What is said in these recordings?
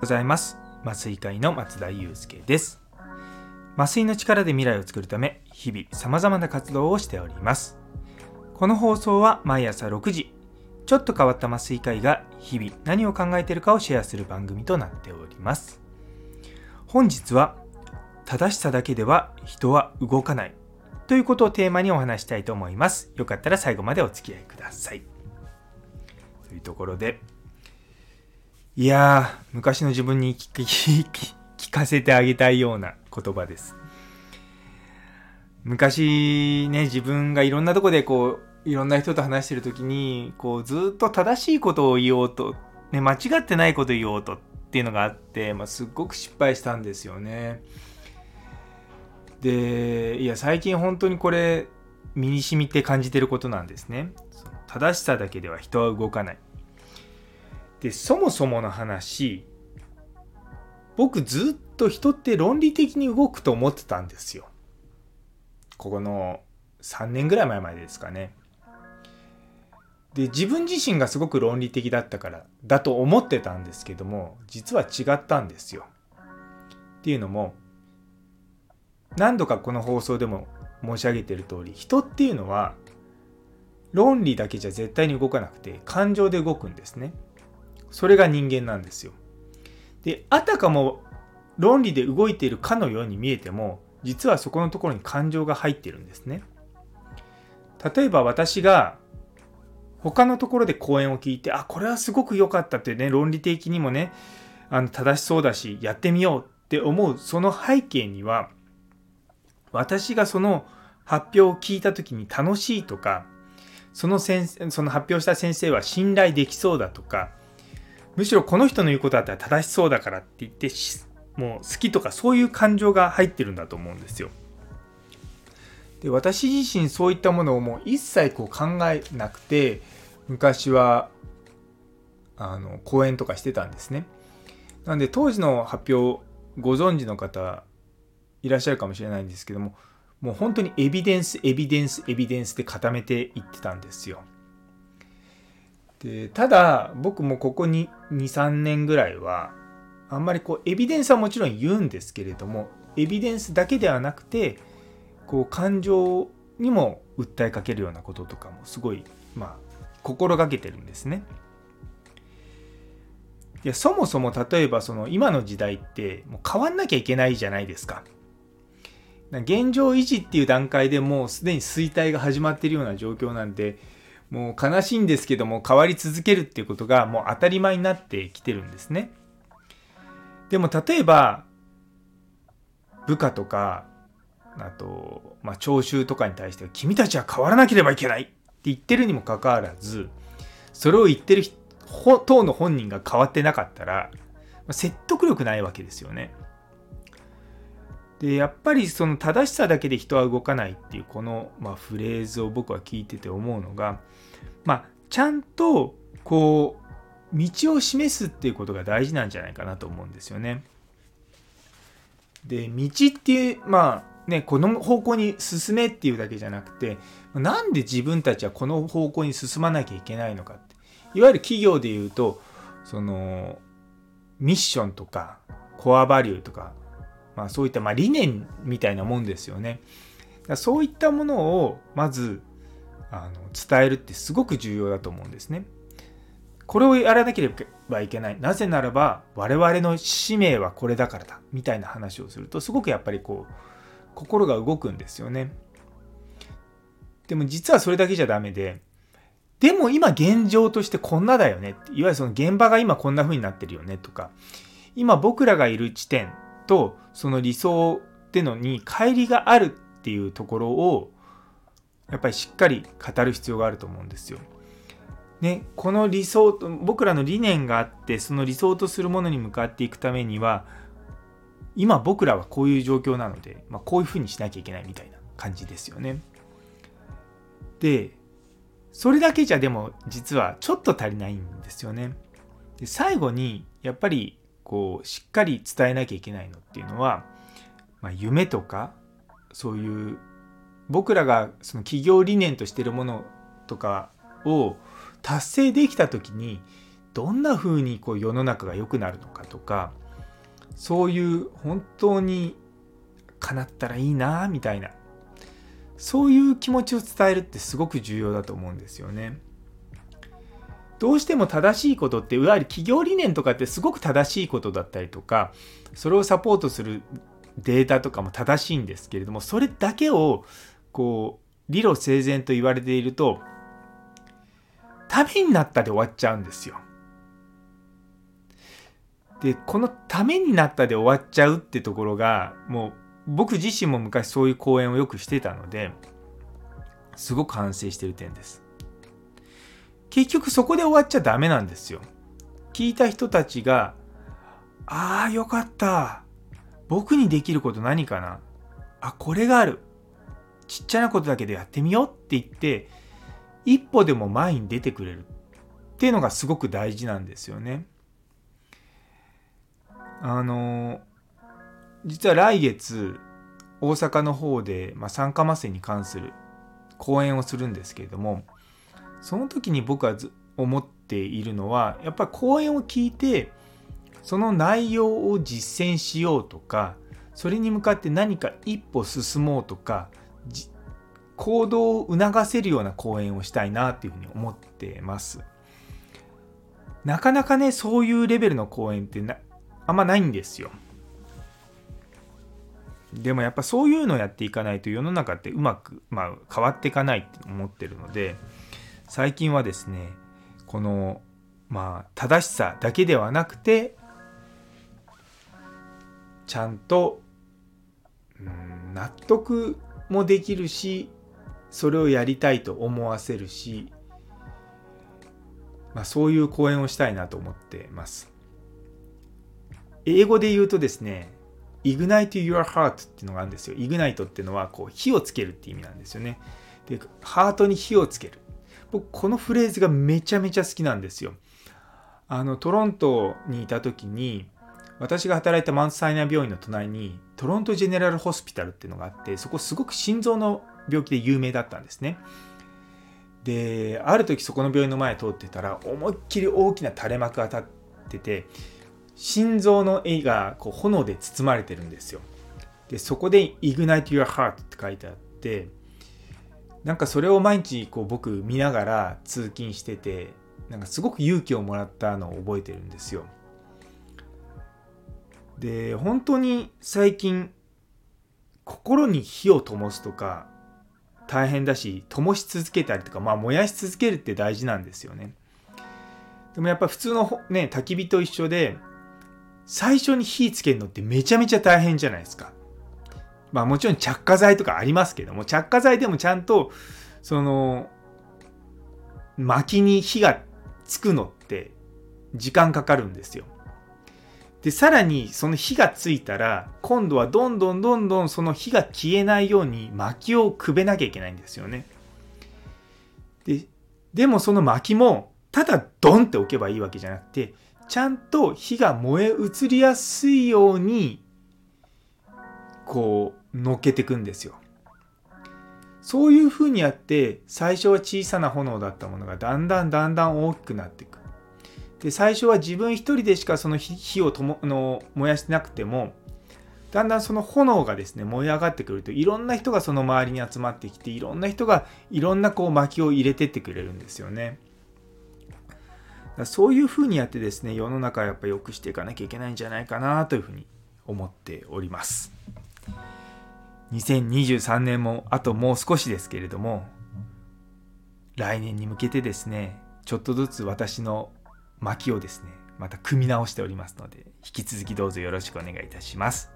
ございます。麻酔会の松田祐介です。麻酔の力で未来を作るため日々様々な活動をしております。この放送は毎朝6時ちょっと変わった麻酔科医が日々何を考えているかをシェアする番組となっております。本日は正しさだけでは人は動かない。ということをテーマにお話したいと思います。よかったら最後までお付き合いください。というところで。いやー昔の自分に聞かせてあげたいような言葉です。昔ね自分がいろんなとこでこういろんな人と話してる時にこうずっと正しいことを言おうと、ね、間違ってないことを言おうとっていうのがあって、まあ、すっごく失敗したんですよね。でいや最近本当にこれ身に染みて感じてることなんですね。正しさだけでは人は動かない。でそもそもの話僕ずっと人って論理的に動くと思ってたんですよ。ここの3年ぐらい前までですかね。で自分自身がすごく論理的だったからだと思ってたんですけども実は違ったんですよ。っていうのも何度かこの放送でも申し上げている通り人っていうのは論理だけじゃ絶対に動かなくて感情で動くんですね。それが人間なんですよ。であたかも論理で動いているかのように見えても実はそこのところに感情が入ってるんですね。例えば私が他のところで講演を聞いてあこれはすごく良かったってね論理的にもねあの正しそうだしやってみようって思うその背景には私がその発表を聞いた時に楽しいとかその先その発表した先生は信頼できそうだとかむしろこの人の言うことだったら正しそうだからって言ってもう好きとかそういう感情が入ってるんだと思うんですよ。で私自身そういったものをもう一切こう考えなくて昔はあの講演とかしてたんですね。なんで当時の発表ご存知の方いらっしゃるかもしれないんですけどももう本当にエビデンスエビデンスエビデンスで固めていってたんですよ。でただ僕もここに23年ぐらいはあんまりこうエビデンスはもちろん言うんですけれどもエビデンスだけではなくてこう感情にも訴えかけるようなこととかもすごいまあ心がけてるんですね。いやそもそも例えばその今の時代ってもう変わんなきゃいけないじゃないですか。現状維持っていう段階でもうすでに衰退が始まっているような状況なんでもう悲しいんですけども変わり続けるっていうことがもう当たり前になってきてるんですね。でも例えば部下とかあと、まあ、聴衆とかに対しては君たちは変わらなければいけないって言ってるにもかかわらずそれを言ってる当の本人が変わってなかったら説得力ないわけですよね。でやっぱりその正しさだけで人は動かないっていうこの、まあ、フレーズを僕は聞いてて思うのが、まあ、ちゃんとこう道を示すっていうことが大事なんじゃないかなと思うんですよね。で道っていうまあね、この方向に進めっていうだけじゃなくてなんで自分たちはこの方向に進まなきゃいけないのかっていわゆる企業でいうとそのミッションとかコアバリューとか、まあ、そういったまあ理念みたいなもんですよね。そういったものをまずあの伝えるってすごく重要だと思うんですね。これをやらなければいけない。なぜならば我々の使命はこれだからだみたいな話をするとすごくやっぱりこう心が動くんですよね。でも実はそれだけじゃダメで、でも今現状としてこんなだよね。いわゆるその現場が今こんな風になってるよねとか、今僕らがいる地点とその理想ってのに乖離があるっていうところをやっぱりしっかり語る必要があると思うんですよ。ね、この理想と僕らの理念があってその理想とするものに向かっていくためには今僕らはこういう状況なので、まあ、こういうふうにしなきゃいけないみたいな感じですよね。でそれだけじゃでも実はちょっと足りないんですよね。で最後にやっぱりこうしっかり伝えなきゃいけないのっていうのは、まあ、夢とかそういう僕らがその企業理念としてるものとかを達成できた時にどんな風にこう世の中が良くなるのかとかそういう本当に叶ったらいいなみたいなそういう気持ちを伝えるってすごく重要だと思うんですよね。どうしても正しいことっていわゆる企業理念とかってすごく正しいことだったりとかそれをサポートするデータとかも正しいんですけれどもそれだけをこう理路整然と言われているとためになったで終わっちゃうんですよ。でこのためになったで終わっちゃうってところがもう僕自身も昔そういう講演をよくしてたのですごく反省してる点です。結局そこで終わっちゃダメなんですよ。聞いた人たちが、ああ、よかった。僕にできること何かなあ、これがある。ちっちゃなことだけでやってみようって言って、一歩でも前に出てくれるっていうのがすごく大事なんですよね。あの、実は来月、大阪の方で、まあ、酸化麻酔に関する講演をするんですけれども、その時に僕は思っているのは、やっぱり講演を聞いて、その内容を実践しようとか、それに向かって何か一歩進もうとか、行動を促せるような講演をしたいなっていうふうに思ってます。なかなかね、そういうレベルの講演ってなあんまないんですよ。でもやっぱそういうのをやっていかないと世の中ってうまく、まあ、変わっていかないって思ってるので最近はですねこのまあ正しさだけではなくてちゃんと、うん、納得もできるしそれをやりたいと思わせるし、まあ、そういう講演をしたいなと思ってます。英語で言うとですね ignite your heart っていうのがあるんですよ。ignite っていうのはこう火をつけるって意味なんですよね。で、ハートに火をつける。僕、このフレーズがめちゃめちゃ好きなんですよ。あの、トロントにいた時に、私が働いたマントサイナ病院の隣にトロントジェネラルホスピタルっていうのがあってそこすごく心臓の病気で有名だったんですねである時そこの病院の前通ってたら思いっきり大きな垂れ幕が立ってて心臓の絵がこう炎で包まれてるんですよ。でそこで Ignite Your Heart って書いてあってなんかそれを毎日こう僕見ながら通勤しててなんかすごく勇気をもらったのを覚えてるんですよ。で本当に最近心に火を灯すとか大変だし灯し続けたりとかまあ燃やし続けるって大事なんですよね。でもやっぱ普通のね焚き火と一緒で最初に火つけるのってめちゃめちゃ大変じゃないですか。まあもちろん着火剤とかありますけども、着火剤でもちゃんと、その、薪に火がつくのって時間かかるんですよ。で、さらにその火がついたら、今度はどんどんどんどんその火が消えないように薪をくべなきゃいけないんですよね。で、でもその薪も、ただドンって置けばいいわけじゃなくて、ちゃんと火が燃え移りやすいようにこうのっけていくんですよ。そういうふうにやって最初は小さな炎だったものがだんだんだんだん大きくなっていく。で最初は自分一人でしかその火をともの燃やしてなくてもだんだんその炎がですね燃え上がってくるといろんな人がその周りに集まってきていろんな人がいろんなこう薪を入れてってくれるんですよね。そういうふうにやってですね世の中はやっぱ良くしていかなきゃいけないんじゃないかなというふうに思っております2023年もあともう少しですけれども来年に向けてですねちょっとずつ私の巻をですねまた組み直しておりますので引き続きどうぞよろしくお願いいたします。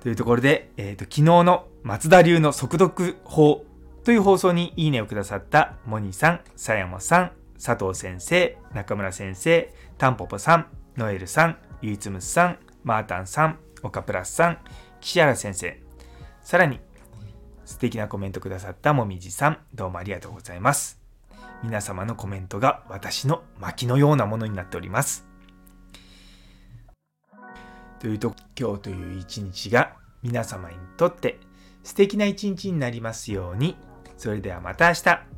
というところで、えーと、昨日の松田流の速読法という放送にいいねをくださったモニさん、さやもさん、佐藤先生、中村先生、タンポポさん、ノエルさん、ゆいつむさん、マータンさん、岡プラスさん、岸原先生、さらに素敵なコメントくださったもみじさん、どうもありがとうございます。皆様のコメントが私の薪のようなものになっております。というと、今日という一日が皆様にとって素敵な一日になりますように。それではまた明日。